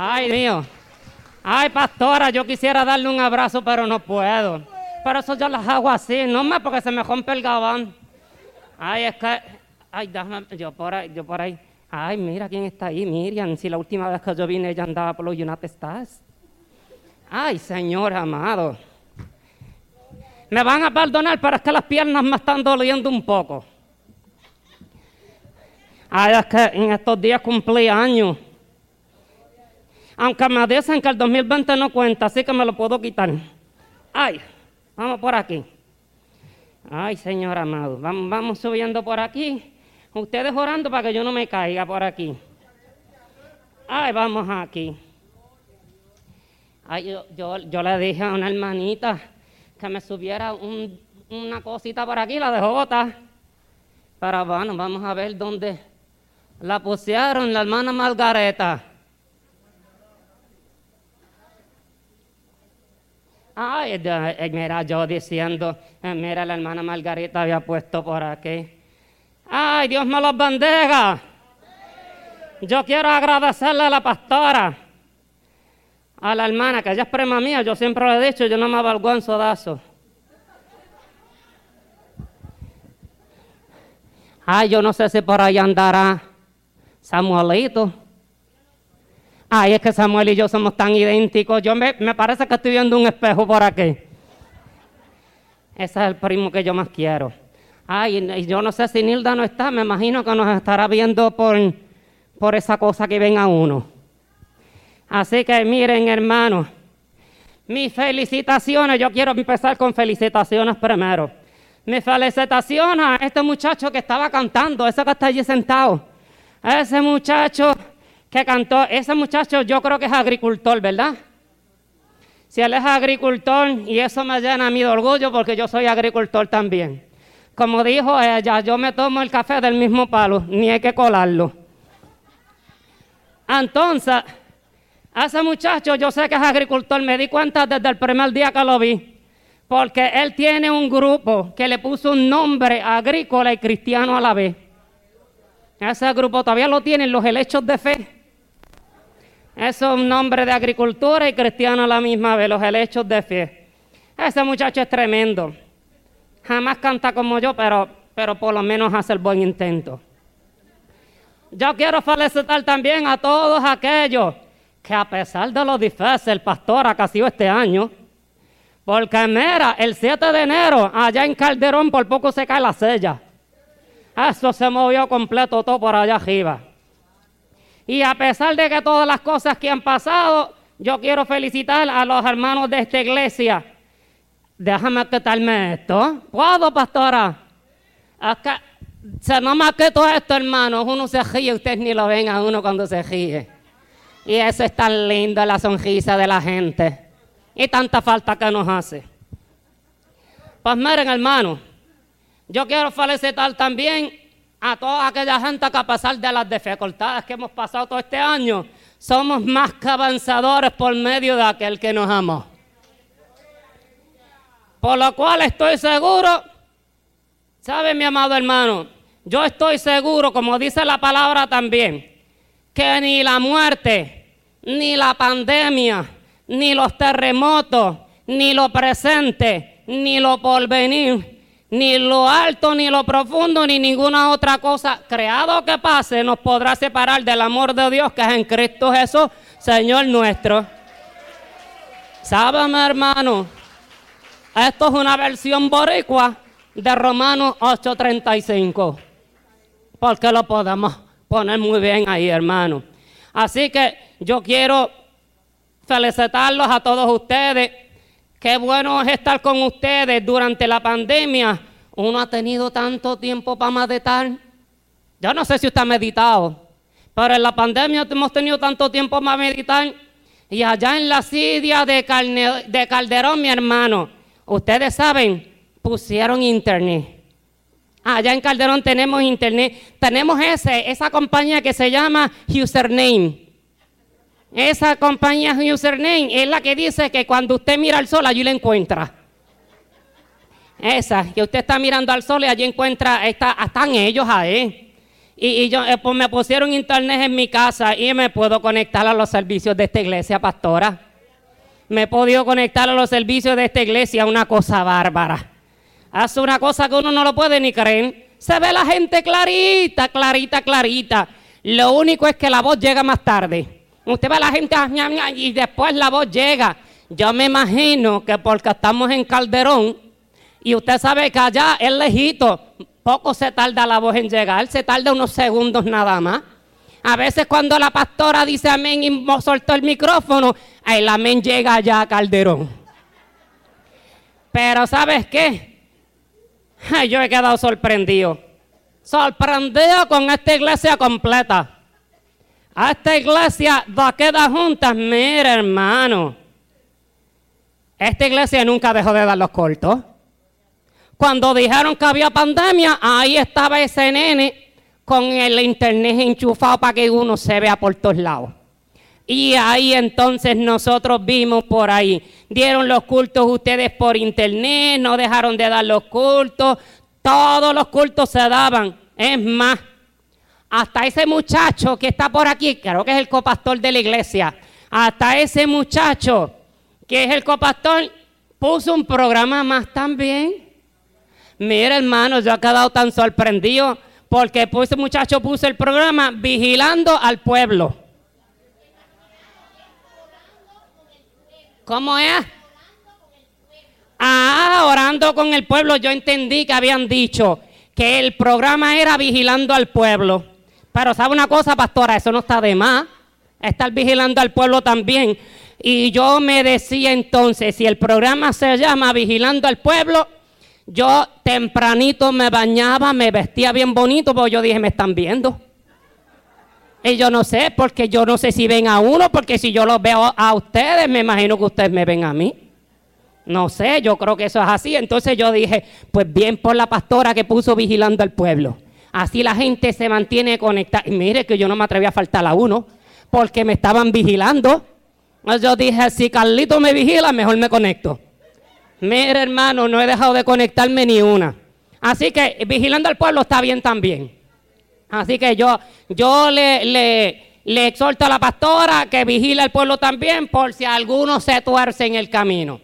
Ay, mío. Ay, pastora, yo quisiera darle un abrazo, pero no puedo. Pero eso yo las hago así, no más porque se me rompe el gabán. Ay, es que. Ay, déjame, yo por ahí, yo por ahí. Ay, mira quién está ahí, Miriam. Si la última vez que yo vine ella andaba por los United Stars. Ay, Señor amado. Me van a perdonar, pero es que las piernas me están doliendo un poco. Ay, es que en estos días cumplí años. Aunque me dicen que el 2020 no cuenta, así que me lo puedo quitar. Ay, vamos por aquí. Ay, Señor amado, vamos, subiendo por aquí. Ustedes orando para que yo no me caiga por aquí. Ay, vamos aquí. Ay, yo, yo, le dije a una hermanita que me subiera una cosita por aquí, la dejó botar. Pero bueno, vamos a ver dónde la pusieron, la hermana Margareta. Ay, eh, mira, yo diciendo, eh, mira, la hermana Margarita había puesto por aquí. Ay, Dios me los bendiga. Yo quiero agradecerle a la pastora, a la hermana, que ella es prima mía, yo siempre lo he dicho, yo no me avergüenzo de eso. Ay, yo no sé si por ahí andará Samuelito. Ay, es que Samuel y yo somos tan idénticos. Yo me, parece que estoy viendo un espejo por aquí. Ese es el primo que yo más quiero. Ay, yo no sé si Nilda no está, me imagino que nos estará viendo por, por esa cosa que ven a uno. Así que miren, hermanos, mis felicitaciones, yo quiero empezar con felicitaciones primero. Mis felicitaciones a este muchacho que estaba cantando, ese que está allí sentado. Ese muchacho que cantó, ese muchacho yo creo que es agricultor, ¿verdad? Si él es agricultor, y eso me llena a mí de orgullo porque yo soy agricultor también. Como dijo ella, yo me tomo el café del mismo palo, ni hay que colarlo. Entonces, ese muchacho, yo sé que es agricultor, me di cuenta desde el primer día que lo vi, porque él tiene un grupo que le puso un nombre agrícola y cristiano a la vez. Ese grupo todavía lo tienen los helechos de fe. Es un nombre de agricultura y cristiano a la misma vez, los helechos de fe. Ese muchacho es tremendo. Jamás canta como yo, pero, pero por lo menos hace el buen intento. Yo quiero felicitar también a todos aquellos que a pesar de lo difícil, el pastor ha sido este año, porque mira, el 7 de enero, allá en Calderón, por poco se cae la sella. Eso se movió completo todo por allá arriba. Y a pesar de que todas las cosas que han pasado, yo quiero felicitar a los hermanos de esta iglesia. Déjame quitarme esto. ¿Puedo, pastora? Acá, se no más que todo esto, hermanos. Uno se ríe, ustedes ni lo ven a uno cuando se ríe. Y eso es tan lindo, la sonrisa de la gente. Y tanta falta que nos hace. Pues miren, hermanos, yo quiero felicitar también a toda aquella gente que a pesar de las dificultades que hemos pasado todo este año, somos más que avanzadores por medio de aquel que nos amó. Por lo cual estoy seguro, ¿sabe mi amado hermano? Yo estoy seguro, como dice la palabra también, que ni la muerte, ni la pandemia, ni los terremotos, ni lo presente, ni lo porvenir, ni lo alto, ni lo profundo, ni ninguna otra cosa creado que pase nos podrá separar del amor de Dios que es en Cristo Jesús, Señor nuestro. ¿Saben, hermano? Esto es una versión boricua de Romanos 8:35. Porque lo podemos poner muy bien ahí, hermano. Así que yo quiero felicitarlos a todos ustedes Qué bueno es estar con ustedes durante la pandemia. Uno ha tenido tanto tiempo para meditar. Yo no sé si usted ha meditado, pero en la pandemia hemos tenido tanto tiempo para meditar. Y allá en la Sidia de, de Calderón, mi hermano, ustedes saben, pusieron internet. Allá en Calderón tenemos internet. Tenemos ese, esa compañía que se llama Username. Esa compañía username es la que dice que cuando usted mira al sol, allí le encuentra. Esa, que usted está mirando al sol y allí encuentra, está, están ellos ahí. Y, yo, eh, pues me pusieron internet en mi casa y me puedo conectar a los servicios de esta iglesia, pastora. Me he podido conectar a los servicios de esta iglesia, una cosa bárbara. Hace una cosa que uno no lo puede ni creer. Se ve la gente clarita, clarita, clarita. Lo único es que la voz llega más tarde. Usted ve a la gente y después la voz llega. Yo me imagino que porque estamos en Calderón y usted sabe que allá es lejito, poco se tarda la voz en llegar, se tarda unos segundos nada más. A veces cuando la pastora dice amén y soltó el micrófono, el amén llega allá a Calderón. Pero ¿sabes qué? Yo he quedado sorprendido. Sorprendido con esta iglesia completa. A esta iglesia va queda juntas, mira hermano. Esta iglesia nunca dejó de dar los cortos. Cuando dijeron que había pandemia, ahí estaba ese nene con el internet enchufado para que uno se vea por todos lados. Y ahí entonces nosotros vimos por ahí. Dieron los cultos ustedes por internet, no dejaron de dar los cultos. Todos los cultos se daban. Es más, hasta ese muchacho que está por aquí, creo que es el copastor de la iglesia, hasta ese muchacho que es el copastor, puso un programa más también. Mira, hermano, yo he quedado tan sorprendido porque ese muchacho puso el programa Vigilando al Pueblo. ¿Cómo es? Ah, orando con el pueblo. Yo entendí que habían dicho que el programa era Vigilando al Pueblo. Pero sabe una cosa, pastora, eso no está de más. Estar vigilando al pueblo también. Y yo me decía entonces, si el programa se llama Vigilando al Pueblo, yo tempranito me bañaba, me vestía bien bonito, porque yo dije, me están viendo. Y yo no sé, porque yo no sé si ven a uno, porque si yo los veo a ustedes, me imagino que ustedes me ven a mí. No sé, yo creo que eso es así. Entonces yo dije, pues bien por la pastora que puso vigilando al pueblo. Así la gente se mantiene conectada. Y mire que yo no me atreví a faltar a uno, porque me estaban vigilando. Yo dije, si Carlito me vigila, mejor me conecto. Mira, hermano, no he dejado de conectarme ni una. Así que vigilando al pueblo está bien también. Así que yo, yo le, le, exhorto a la pastora que vigile al pueblo también por si alguno se tuerce en el camino.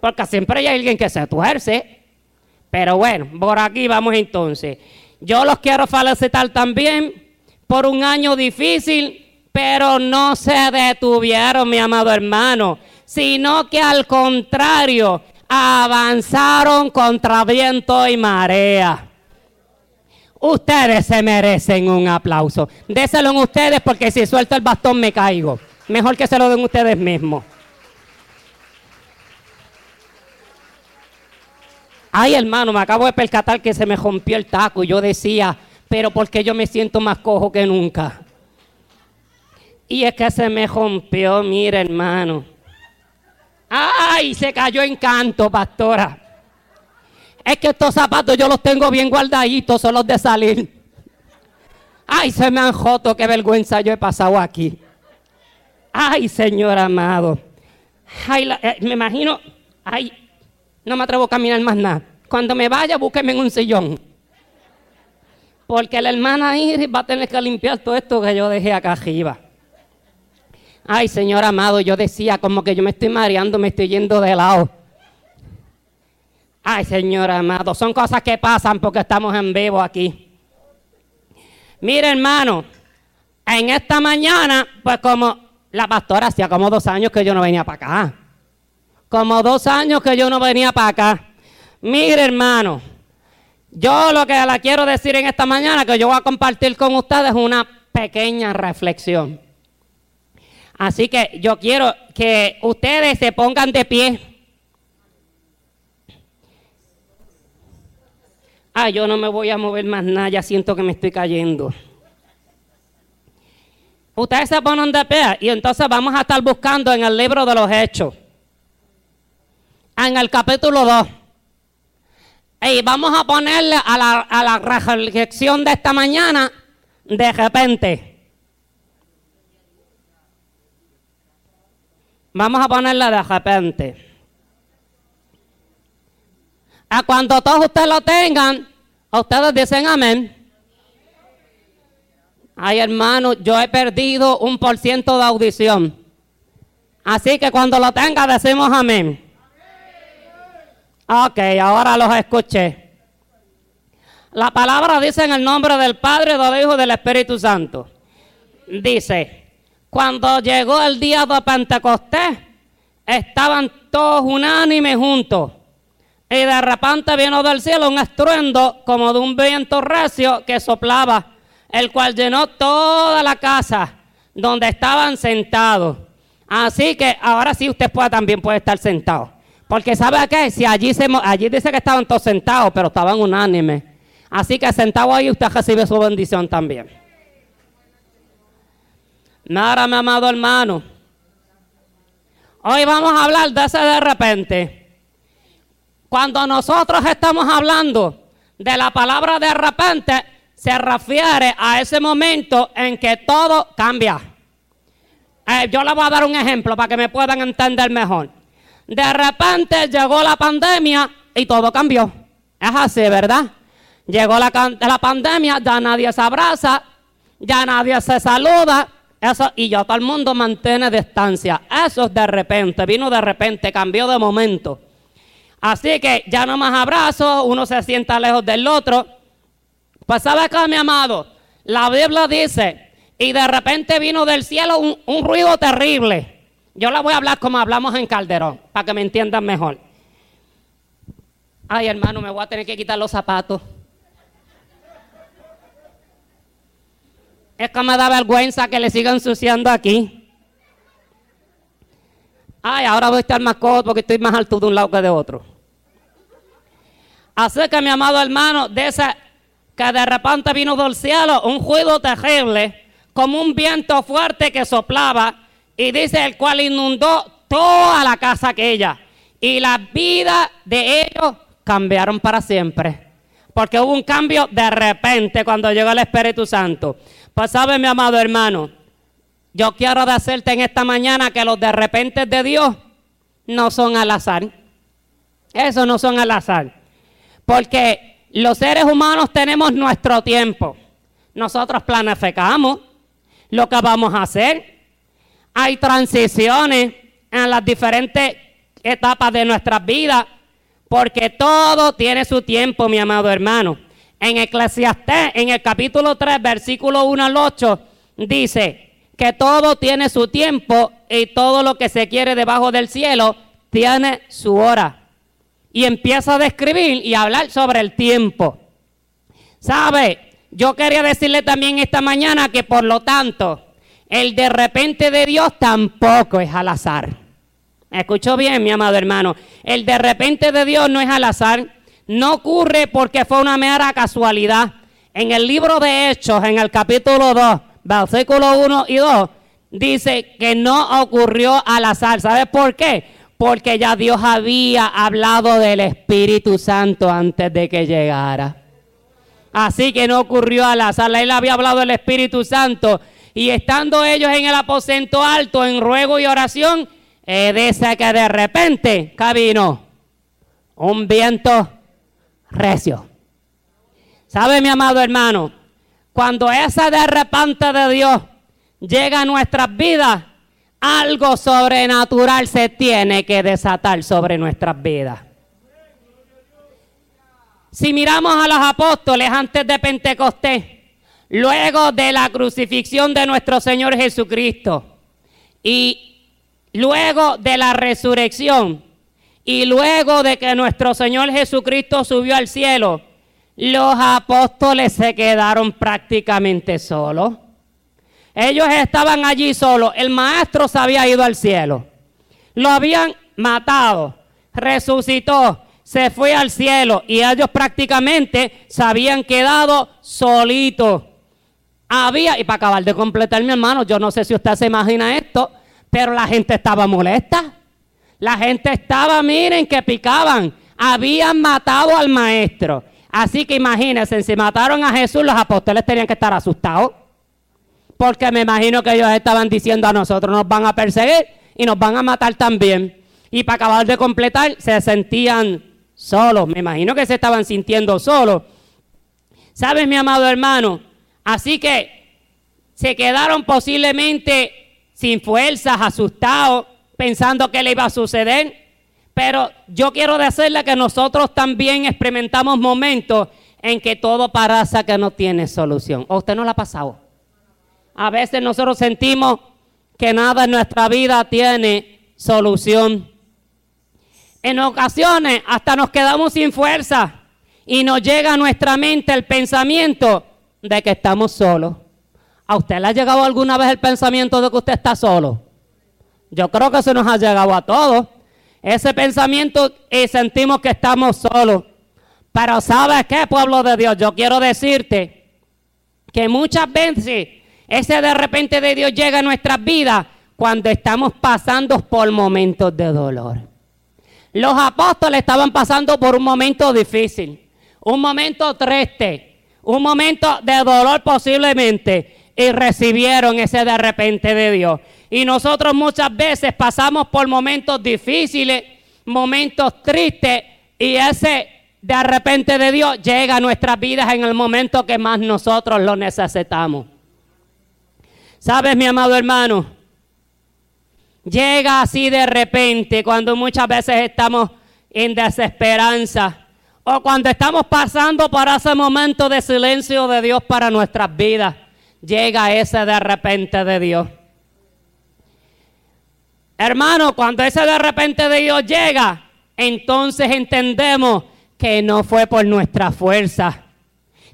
Porque siempre hay alguien que se tuerce. Pero bueno, por aquí vamos entonces. Yo los quiero felicitar también por un año difícil, pero no se detuvieron, mi amado hermano, sino que al contrario, avanzaron contra viento y marea. Ustedes se merecen un aplauso. Déselo en ustedes porque si suelto el bastón me caigo. Mejor que se lo den ustedes mismos. Ay, hermano, me acabo de percatar que se me rompió el taco y yo decía, pero porque yo me siento más cojo que nunca. Y es que se me rompió, mire, hermano. ¡Ay! Se cayó en canto, pastora. Es que estos zapatos yo los tengo bien guardaditos, son los de salir. Ay, se me han joto, qué vergüenza yo he pasado aquí. Ay, Señor amado. Ay, eh, me imagino, ay, no me atrevo a caminar más nada. Cuando me vaya, búsqueme en un sillón. Porque la hermana Iris va a tener que limpiar todo esto que yo dejé acá arriba. Ay, Señor amado, yo decía como que yo me estoy mareando, me estoy yendo de lado. Ay, Señor amado, son cosas que pasan porque estamos en vivo aquí. Mire, hermano, en esta mañana, pues como la pastora hacía como dos años que yo no venía para acá. Como dos años que yo no venía para acá. Mire, hermano, yo lo que la quiero decir en esta mañana, que yo voy a compartir con ustedes una pequeña reflexión. Así que yo quiero que ustedes se pongan de pie. Ah, yo no me voy a mover más nada, ya siento que me estoy cayendo. Ustedes se ponen de pie y entonces vamos a estar buscando en el libro de los Hechos, en el capítulo 2. Y vamos a ponerle a la, a la de esta mañana de repente. Vamos a ponerla de repente. A cuando todos ustedes lo tengan, ustedes dicen amén. Ay, hermano, yo he perdido un por ciento de audición. Así que cuando lo tenga decimos amén. Ok, ahora los escuché. La palabra dice en el nombre del Padre, del Hijo y del Espíritu Santo. Dice, cuando llegó el día de Pentecostés, estaban todos unánimes juntos. Y de repente vino del cielo un estruendo como de un viento recio que soplaba, el cual llenó toda la casa donde estaban sentados. Así que ahora sí usted puede, también puede estar sentado. Porque ¿sabe qué? Si allí, se, allí dice que estaban todos sentados, pero estaban unánimes. Así que sentado ahí usted recibe su bendición también. Nada, mi amado hermano. Hoy vamos a hablar de ese de repente. Cuando nosotros estamos hablando de la palabra de repente, se refiere a ese momento en que todo cambia. Eh, yo les voy a dar un ejemplo para que me puedan entender mejor. De repente llegó la pandemia y todo cambió. Es así, ¿verdad? Llegó la, la pandemia, ya nadie se abraza, ya nadie se saluda, eso, y ya todo el mundo mantiene distancia. Eso es de repente, vino de repente, cambió de momento. Así que ya no más abrazos, uno se sienta lejos del otro. Pues sabe acá, mi amado, la Biblia dice, y de repente vino del cielo un ruido terrible. Yo la voy a hablar como hablamos en Calderón, para que me entiendan mejor. Ay, hermano, me voy a tener que quitar los zapatos. Es que me da vergüenza que le sigan ensuciando aquí. Ay, ahora voy a estar más cómodo porque estoy más alto de un lado que de otro. Así que mi amado hermano, de esa que de repente vino del cielo un juicio terrible, como un viento fuerte que soplaba, y dice el cual inundó toda la casa aquella. Y la vida de ellos cambiaron para siempre. Porque hubo un cambio de repente cuando llegó el Espíritu Santo. Pues sabe mi amado hermano, yo quiero decirte en esta mañana que los de repente de Dios no son al azar. Eso no son al azar. Porque los seres humanos tenemos nuestro tiempo. Nosotros planificamos lo que vamos a hacer. Hay transiciones en las diferentes etapas de nuestras vidas. Porque todo tiene su tiempo, mi amado hermano. En Eclesiastés, en el capítulo 3, versículo 1 al 8, dice que todo tiene su tiempo y todo lo que se quiere debajo del cielo tiene su hora. Y empieza a describir y hablar sobre el tiempo. ¿Sabe? Yo quería decirle también esta mañana que por lo tanto, el de repente de Dios tampoco es al azar. Escucho bien, mi amado hermano. El de repente de Dios no es al azar. No ocurre porque fue una mera casualidad. En el libro de Hechos, en el capítulo 2, versículo 1 y 2, dice que no ocurrió al azar. ¿Sabe por qué? Porque ya Dios había hablado del Espíritu Santo antes de que llegara. Así que no ocurrió al azar. Él había hablado del Espíritu Santo. Y estando ellos en el aposento alto, en ruego y oración, eh, dice que de repente, cabino, un viento recio. ¿Sabe, mi amado hermano? Cuando esa de repente de Dios llega a nuestras vidas, algo sobrenatural se tiene que desatar sobre nuestras vidas. Si miramos a los apóstoles antes de Pentecostés, luego de la crucifixión de nuestro Señor Jesucristo y luego de la resurrección y luego de que nuestro Señor Jesucristo subió al cielo, los apóstoles se quedaron prácticamente solos. Ellos estaban allí solos. El maestro se había ido al cielo. Lo habían matado. Resucitó. Se fue al cielo. Y ellos prácticamente se habían quedado solitos. Había, y para acabar de completar mi hermano, yo no sé si usted se imagina esto, pero la gente estaba molesta. La gente estaba, miren, que picaban. Habían matado al maestro. Así que imagínense, si mataron a Jesús, los apóstoles tenían que estar asustados. Porque me imagino que ellos estaban diciendo a nosotros, nos van a perseguir y nos van a matar también. Y para acabar de completar, se sentían solos. Me imagino que se estaban sintiendo solos. ¿Sabes, mi amado hermano? Así que se quedaron posiblemente sin fuerzas, asustados, pensando que le iba a suceder. Pero yo quiero decirle que nosotros también experimentamos momentos en que todo parece que no tiene solución. ¿O usted no la ha pasado? A veces nosotros sentimos que nada en nuestra vida tiene solución. En ocasiones hasta nos quedamos sin fuerza y nos llega a nuestra mente el pensamiento de que estamos solos. ¿A usted le ha llegado alguna vez el pensamiento de que usted está solo? Yo creo que eso nos ha llegado a todos. Ese pensamiento y sentimos que estamos solos. Pero ¿sabes qué, pueblo de Dios? Yo quiero decirte que muchas veces ese de repente de Dios llega a nuestras vidas cuando estamos pasando por momentos de dolor. Los apóstoles estaban pasando por un momento difícil, un momento triste, un momento de dolor posiblemente, y recibieron ese de repente de Dios. Y nosotros muchas veces pasamos por momentos difíciles, momentos tristes, y ese de repente de Dios llega a nuestras vidas en el momento que más nosotros lo necesitamos. ¿Sabes, mi amado hermano? Llega así de repente cuando muchas veces estamos en desesperanza o cuando estamos pasando por ese momento de silencio de Dios para nuestras vidas. Llega ese de repente de Dios. Hermano, cuando ese de repente de Dios llega, entonces entendemos que no fue por nuestra fuerza,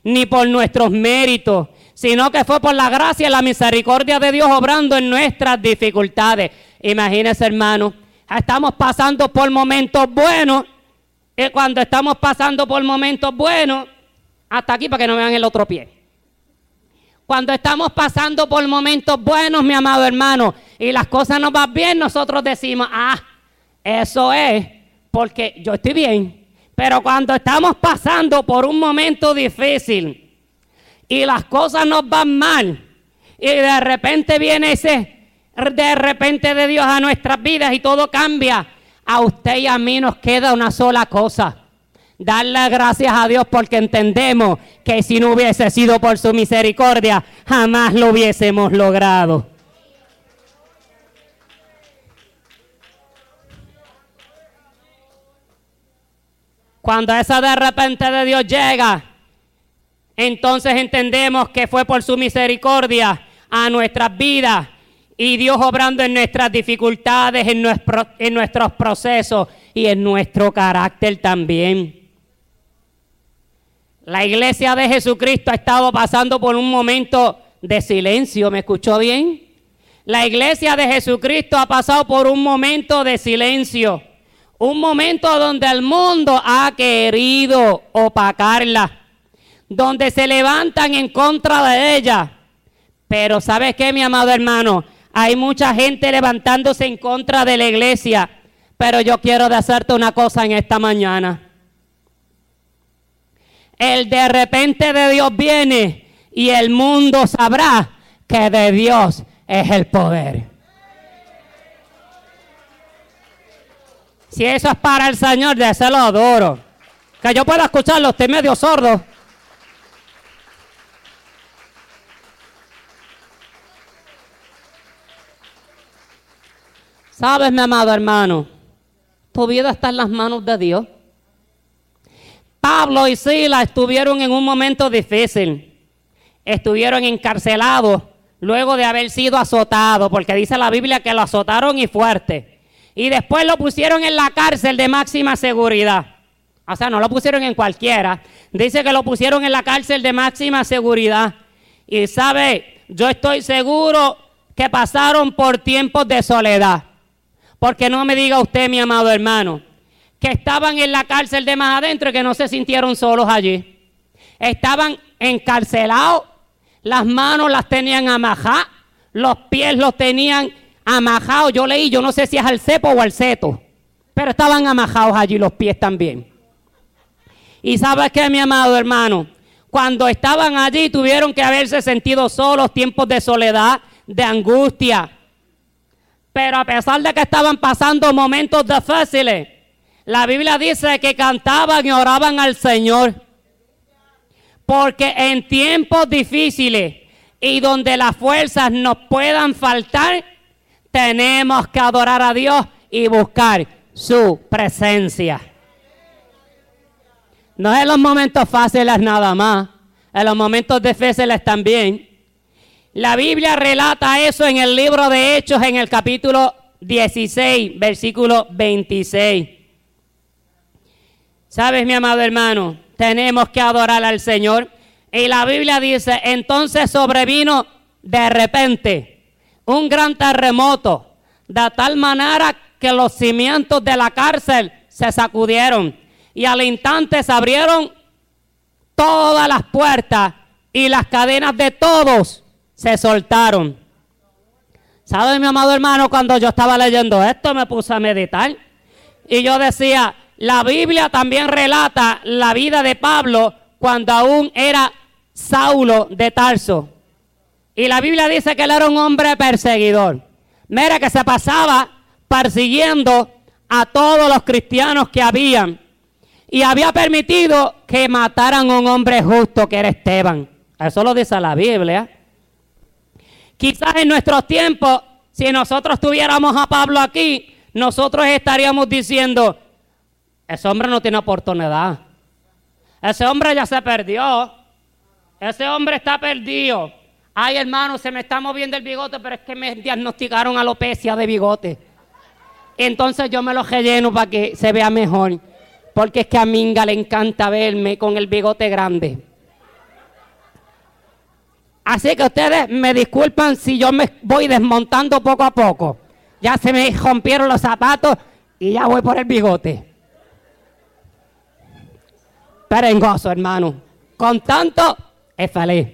ni por nuestros méritos, sino que fue por la gracia y la misericordia de Dios obrando en nuestras dificultades. Imagínense, hermano, estamos pasando por momentos buenos, y cuando estamos pasando por momentos buenos, hasta aquí para que no vean el otro pie. Cuando estamos pasando por momentos buenos, mi amado hermano, y las cosas nos van bien, nosotros decimos, ah, eso es porque yo estoy bien. Pero cuando estamos pasando por un momento difícil, y las cosas nos van mal y de repente viene ese de repente de Dios a nuestras vidas y todo cambia, a usted y a mí nos queda una sola cosa. Darle gracias a Dios porque entendemos que si no hubiese sido por su misericordia, jamás lo hubiésemos logrado. Cuando esa de repente de Dios llega, entonces entendemos que fue por su misericordia a nuestras vidas y Dios obrando en nuestras dificultades, en, nuestros procesos y en nuestro carácter también. La iglesia de Jesucristo ha estado pasando por un momento de silencio, ¿me escuchó bien? La iglesia de Jesucristo ha pasado por un momento de silencio, un momento donde el mundo ha querido opacarla donde se levantan en contra de ella. Pero ¿sabes qué, mi amado hermano? Hay mucha gente levantándose en contra de la iglesia. Pero yo quiero decirte una cosa en esta mañana. El de repente de Dios viene y el mundo sabrá que de Dios es el poder. Si eso es para el Señor, de lo adoro. Que yo pueda escucharlo, estoy medio sordo. Sabes, mi amado hermano, tu vida está en las manos de Dios. Pablo y Sila estuvieron en un momento difícil. Estuvieron encarcelados luego de haber sido azotados, porque dice la Biblia que lo azotaron y fuerte. Y después lo pusieron en la cárcel de máxima seguridad. O sea, no lo pusieron en cualquiera. Dice que lo pusieron en la cárcel de máxima seguridad. Y sabe, yo estoy seguro que pasaron por tiempos de soledad. Porque no me diga usted, mi amado hermano, que estaban en la cárcel de más adentro y que no se sintieron solos allí. Estaban encarcelados, las manos las tenían amajadas, los pies los tenían amajados. Yo leí, yo no sé si es al cepo o al ceto, pero estaban amajados allí los pies también. Y sabes qué, mi amado hermano, cuando estaban allí tuvieron que haberse sentido solos, tiempos de soledad, de angustia, pero a pesar de que estaban pasando momentos difíciles, la Biblia dice que cantaban y oraban al Señor. Porque en tiempos difíciles, y donde las fuerzas nos puedan faltar, tenemos que adorar a Dios y buscar su presencia. No es en los momentos fáciles nada más, en los momentos difíciles también. La Biblia relata eso en el libro de Hechos en el capítulo 16, versículo 26. ¿Sabes, mi amado hermano? Tenemos que adorar al Señor. Y la Biblia dice, entonces sobrevino de repente un gran terremoto, de tal manera que los cimientos de la cárcel se sacudieron y al instante se abrieron todas las puertas y las cadenas de todos se soltaron. ¿Sabe mi amado hermano? Cuando yo estaba leyendo esto me puse a meditar y yo decía, la Biblia también relata la vida de Pablo cuando aún era Saulo de Tarso. Y la Biblia dice que él era un hombre perseguidor. Mira que se pasaba persiguiendo a todos los cristianos que habían. Y había permitido que mataran a un hombre justo que era Esteban. Eso lo dice la Biblia. Quizás en nuestros tiempos, si nosotros tuviéramos a Pablo aquí, nosotros estaríamos diciendo, ese hombre no tiene oportunidad. Ese hombre ya se perdió. Ese hombre está perdido. Ay, hermano, se me está moviendo el bigote, pero es que me diagnosticaron alopecia de bigote. Entonces yo me lo relleno para que se vea mejor. Porque es que a Minga le encanta verme con el bigote grande. Así que ustedes me disculpan si yo me voy desmontando poco a poco. Ya se me rompieron los zapatos y ya voy por el bigote. Pero en gozo, hermano. Con tanto, es feliz.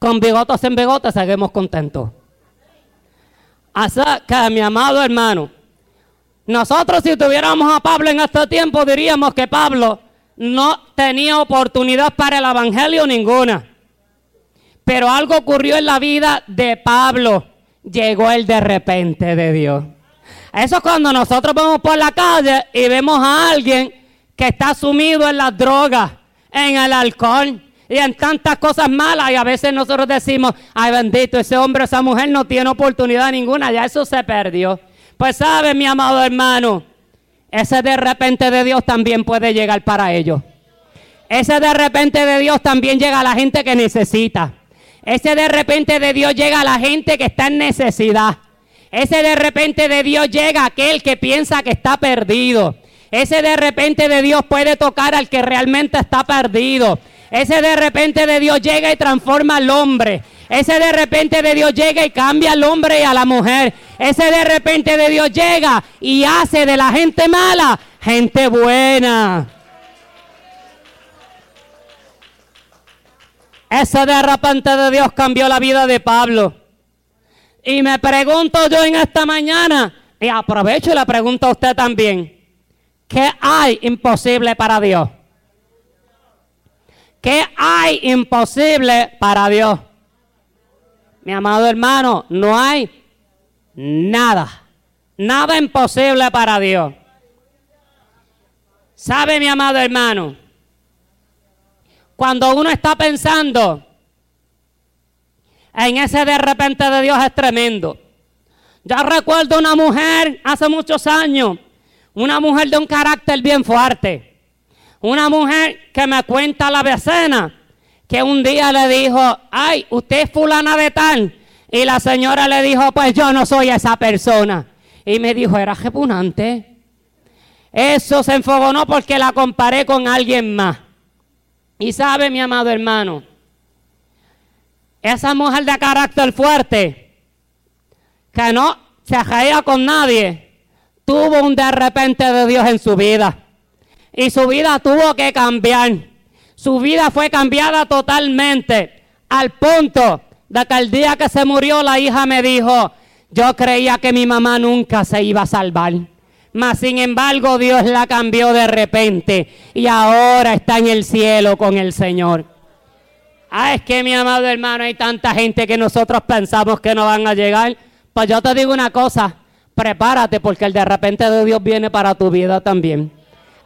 Con bigotes en bigotes seguimos contentos. Así que, mi amado hermano, nosotros si tuviéramos a Pablo en este tiempo diríamos que Pablo no tenía oportunidad para el Evangelio ninguna. Pero algo ocurrió en la vida de Pablo. Llegó el de repente de Dios. Eso es cuando nosotros vamos por la calle y vemos a alguien que está sumido en las drogas, en el alcohol y en tantas cosas malas. Y a veces nosotros decimos, ay bendito, ese hombre, esa mujer no tiene oportunidad ninguna, ya eso se perdió. Pues sabe, mi amado hermano, ese de repente de Dios también puede llegar para ellos. Ese de repente de Dios también llega a la gente que necesita. Ese de repente de Dios llega a la gente que está en necesidad. Ese de repente de Dios llega a aquel que piensa que está perdido. Ese de repente de Dios puede tocar al que realmente está perdido. Ese de repente de Dios llega y transforma al hombre. Ese de repente de Dios llega y cambia al hombre y a la mujer. Ese de repente de Dios llega y hace de la gente mala gente buena. Ese de repente de Dios cambió la vida de Pablo. Y me pregunto yo en esta mañana, y aprovecho y le pregunto a usted también, ¿qué hay imposible para Dios? ¿Qué hay imposible para Dios? Mi amado hermano, no hay nada, nada imposible para Dios. ¿Sabe mi amado hermano? Cuando uno está pensando en ese de repente de Dios es tremendo. Yo recuerdo una mujer hace muchos años, una mujer de un carácter bien fuerte, una mujer que me cuenta la vecina, que un día le dijo, ay, usted es fulana de tal. Y la señora le dijo, pues yo no soy esa persona. Y me dijo, era repugnante. Eso se enfogonó porque la comparé con alguien más. Y sabe, mi amado hermano, esa mujer de carácter fuerte, que no se reía con nadie, tuvo un de repente de Dios en su vida. Y su vida tuvo que cambiar. Su vida fue cambiada totalmente. Al punto de que el día que se murió la hija me dijo, yo creía que mi mamá nunca se iba a salvar. Mas sin embargo Dios la cambió de repente y ahora está en el cielo con el Señor. Ah, es que mi amado hermano, hay tanta gente que nosotros pensamos que no van a llegar. Pues yo te digo una cosa, prepárate porque el de repente de Dios viene para tu vida también.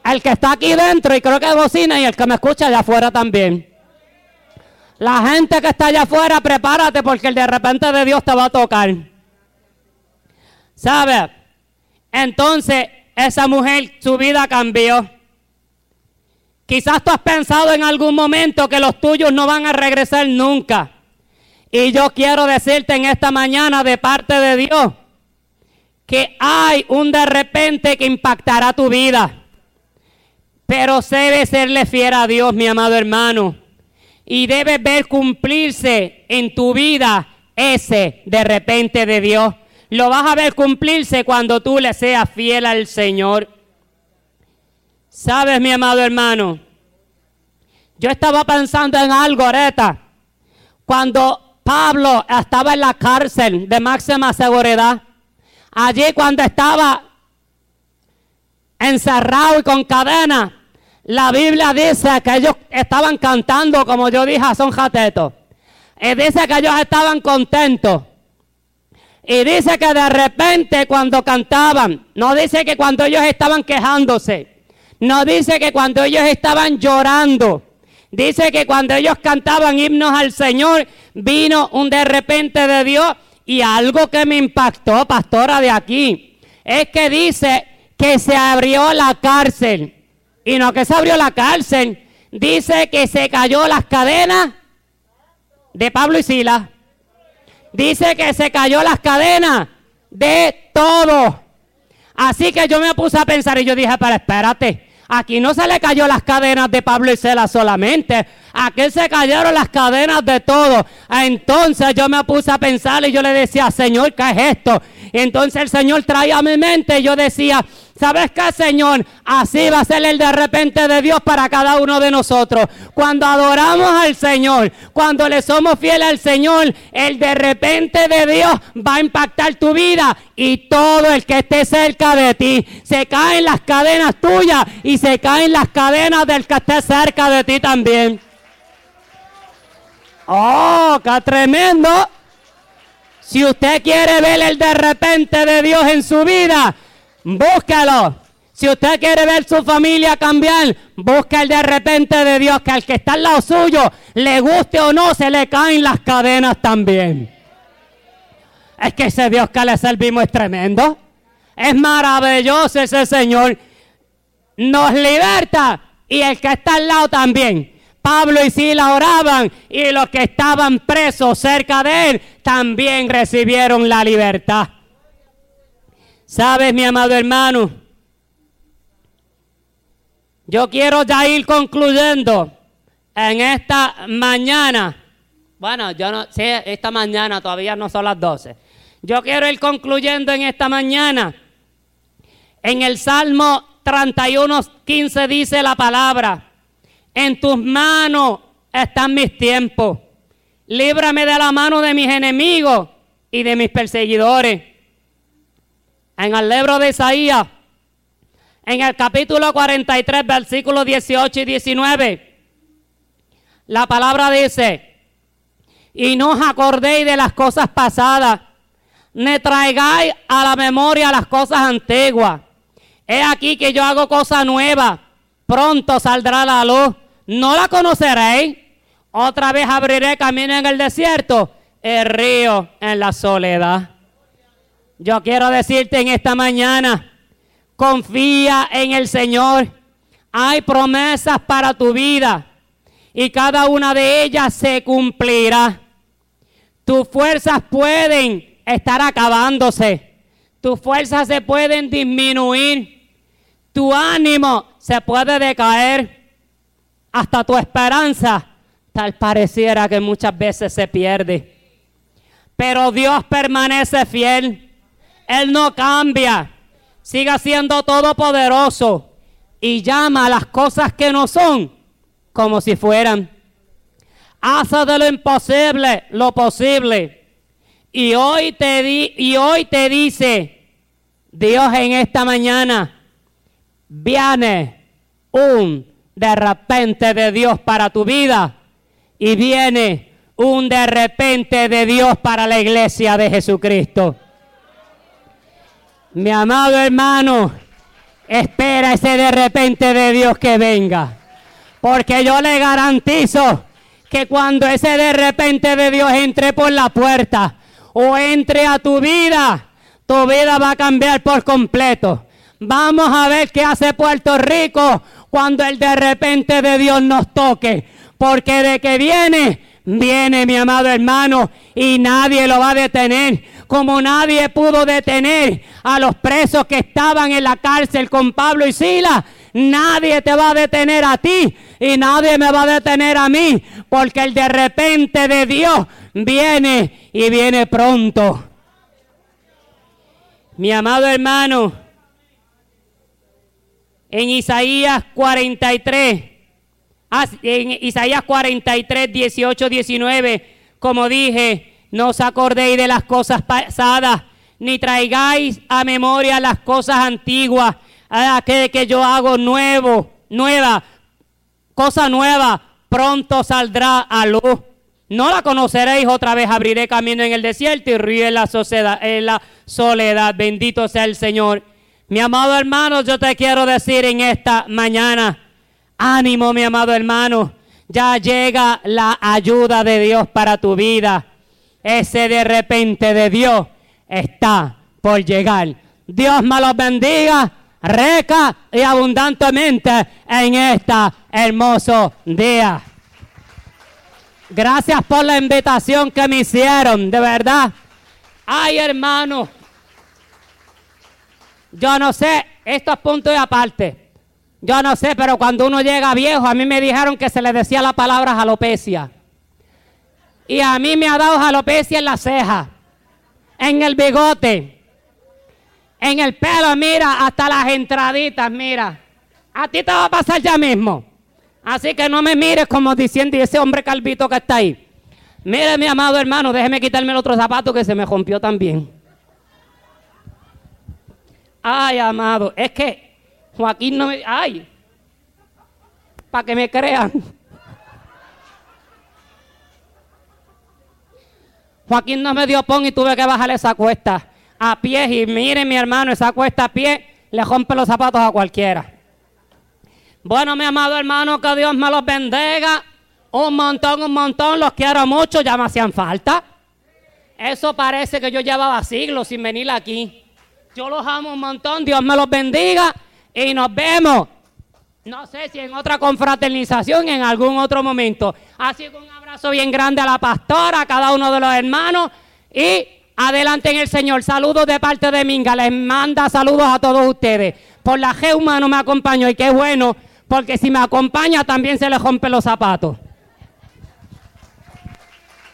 El que está aquí dentro y creo que bocina y el que me escucha allá afuera también. La gente que está allá afuera, prepárate porque el de repente de Dios te va a tocar. ¿Sabe? Entonces, esa mujer, su vida cambió. Quizás tú has pensado en algún momento que los tuyos no van a regresar nunca. Y yo quiero decirte en esta mañana de parte de Dios que hay un de repente que impactará tu vida. Pero debe serle fiel a Dios, mi amado hermano. Y debe ver cumplirse en tu vida ese de repente de Dios. Lo vas a ver cumplirse cuando tú le seas fiel al Señor. Sabes, mi amado hermano, yo estaba pensando en algo ahorita. Cuando Pablo estaba en la cárcel de máxima seguridad, allí cuando estaba encerrado y con cadena, la Biblia dice que ellos estaban cantando, como yo dije, son jatetos. Y dice que ellos estaban contentos. Y dice que de repente cuando cantaban, no dice que cuando ellos estaban quejándose, no dice que cuando ellos estaban llorando, dice que cuando ellos cantaban himnos al Señor, vino un de repente de Dios y algo que me impactó, pastora, de aquí, es que dice que se abrió la cárcel. Y no que se abrió la cárcel, dice que se cayó las cadenas de Pablo y Sila. Dice que se cayó las cadenas de todo. Así que yo me puse a pensar y yo dije, pero espérate, aquí no se le cayó las cadenas de Pablo y Sila solamente, Aquí se cayeron las cadenas de todo. Entonces yo me puse a pensar y yo le decía, Señor, ¿qué es esto? entonces el Señor traía a mi mente y yo decía, ¿sabes qué, Señor? Así va a ser el de repente de Dios para cada uno de nosotros. Cuando adoramos al Señor, cuando le somos fieles al Señor, el de repente de Dios va a impactar tu vida y todo el que esté cerca de ti. Se caen las cadenas tuyas y se caen las cadenas del que esté cerca de ti también. Oh, qué tremendo. Si usted quiere ver el de repente de Dios en su vida, búsquelo. Si usted quiere ver su familia cambiar, busque el de repente de Dios, que al que está al lado suyo, le guste o no, se le caen las cadenas también. Es que ese Dios que le servimos es tremendo. Es maravilloso ese Señor. Nos liberta y el que está al lado también. Pablo y Sila oraban y los que estaban presos cerca de él también recibieron la libertad. ¿Sabes, mi amado hermano? Yo quiero ya ir concluyendo en esta mañana. Bueno, yo no sé, esta mañana todavía no son las 12. Yo quiero ir concluyendo en esta mañana. En el Salmo 31, 15 dice la palabra. En tus manos están mis tiempos. Líbrame de la mano de mis enemigos y de mis perseguidores. En el libro de Isaías, en el capítulo 43, versículos 18 y 19, la palabra dice, y no os acordéis de las cosas pasadas, ni traigáis a la memoria las cosas antiguas. He aquí que yo hago cosas nuevas, pronto saldrá la luz no la conoceréis. Otra vez abriré camino en el desierto, el río en la soledad. Yo quiero decirte en esta mañana, confía en el Señor. Hay promesas para tu vida y cada una de ellas se cumplirá. Tus fuerzas pueden estar acabándose. Tus fuerzas se pueden disminuir. Tu ánimo se puede decaer hasta tu esperanza tal pareciera que muchas veces se pierde. Pero Dios permanece fiel. Él no cambia. Sigue siendo todopoderoso y llama a las cosas que no son como si fueran. Hace de lo imposible lo posible. Y hoy te di, y hoy te dice Dios en esta mañana viene un de repente de Dios para tu vida y viene un de repente de Dios para la iglesia de Jesucristo. Mi amado hermano, espera ese de repente de Dios que venga. Porque yo le garantizo que cuando ese de repente de Dios entre por la puerta o entre a tu vida, tu vida va a cambiar por completo. Vamos a ver qué hace Puerto Rico cuando el de repente de Dios nos toque. Porque de que viene, viene mi amado hermano y nadie lo va a detener. Como nadie pudo detener a los presos que estaban en la cárcel con Pablo y Sila, nadie te va a detener a ti y nadie me va a detener a mí. Porque el de repente de Dios viene y viene pronto. Mi amado hermano, en Isaías 43, ah, en Isaías 43, 18, 19, como dije, no os acordéis de las cosas pasadas, ni traigáis a memoria las cosas antiguas, aquel que yo hago nuevo, nueva, cosa nueva, pronto saldrá a luz. No la conoceréis otra vez, abriré camino en el desierto y río en la, sociedad, en la soledad. Bendito sea el Señor. Mi amado hermano, yo te quiero decir en esta mañana, ánimo mi amado hermano, ya llega la ayuda de Dios para tu vida. Ese de repente de Dios está por llegar. Dios me los bendiga rica y abundantemente en este hermoso día. Gracias por la invitación que me hicieron, de verdad. Ay, hermano, yo no sé, esto es punto de aparte. Yo no sé, pero cuando uno llega viejo, a mí me dijeron que se le decía la palabra jalopecia. Y a mí me ha dado jalopecia en la ceja, en el bigote, en el pelo, mira, hasta las entraditas, mira. A ti te va a pasar ya mismo. Así que no me mires como diciendo, y ese hombre calvito que está ahí. Mire, mi amado hermano, déjeme quitarme el otro zapato que se me rompió también. Ay, amado, es que Joaquín no me... Ay, para que me crean. Joaquín no me dio pon y tuve que bajarle esa cuesta a pie. Y miren, mi hermano, esa cuesta a pie le rompe los zapatos a cualquiera. Bueno, mi amado hermano, que Dios me los bendiga. Un montón, un montón, los quiero mucho, ya me hacían falta. Eso parece que yo llevaba siglos sin venir aquí. Yo los amo un montón, Dios me los bendiga y nos vemos. No sé si en otra confraternización, en algún otro momento. Así que un abrazo bien grande a la pastora, a cada uno de los hermanos y adelante en el Señor. Saludos de parte de Minga, les manda saludos a todos ustedes. Por la G humano me acompañó y qué bueno, porque si me acompaña también se le rompen los zapatos.